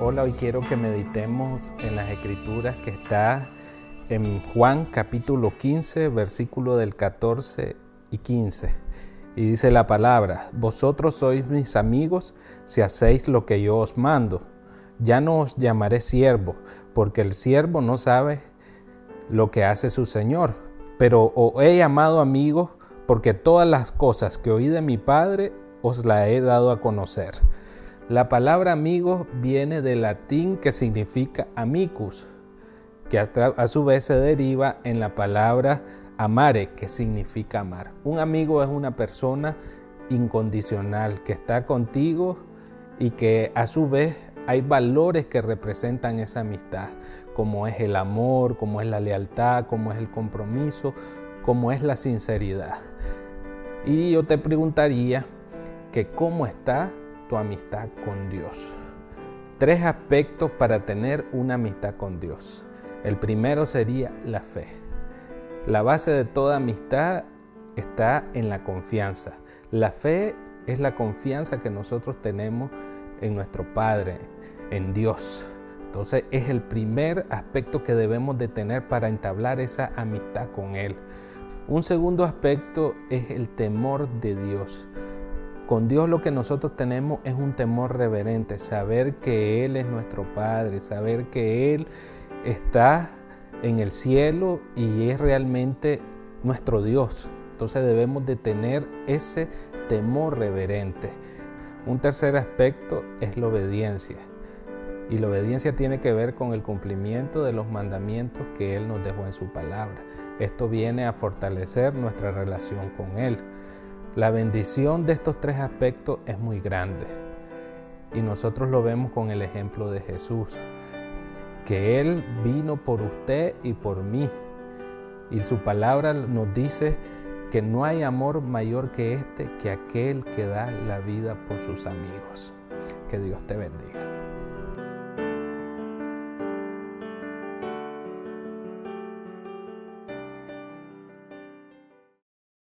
Hola, hoy quiero que meditemos en las escrituras que está en Juan capítulo 15, versículo del 14 y 15. Y dice la palabra, vosotros sois mis amigos si hacéis lo que yo os mando. Ya no os llamaré siervo, porque el siervo no sabe lo que hace su Señor, pero os he llamado amigos porque todas las cosas que oí de mi Padre os la he dado a conocer. La palabra amigo viene del latín que significa amicus, que a su vez se deriva en la palabra amare, que significa amar. Un amigo es una persona incondicional que está contigo y que a su vez hay valores que representan esa amistad, como es el amor, como es la lealtad, como es el compromiso, como es la sinceridad. Y yo te preguntaría que cómo está tu amistad con Dios. Tres aspectos para tener una amistad con Dios. El primero sería la fe. La base de toda amistad está en la confianza. La fe es la confianza que nosotros tenemos en nuestro Padre, en Dios. Entonces es el primer aspecto que debemos de tener para entablar esa amistad con Él. Un segundo aspecto es el temor de Dios. Con Dios lo que nosotros tenemos es un temor reverente, saber que Él es nuestro Padre, saber que Él está en el cielo y es realmente nuestro Dios. Entonces debemos de tener ese temor reverente. Un tercer aspecto es la obediencia. Y la obediencia tiene que ver con el cumplimiento de los mandamientos que Él nos dejó en su palabra. Esto viene a fortalecer nuestra relación con Él. La bendición de estos tres aspectos es muy grande y nosotros lo vemos con el ejemplo de Jesús, que Él vino por usted y por mí. Y su palabra nos dice que no hay amor mayor que este, que aquel que da la vida por sus amigos. Que Dios te bendiga.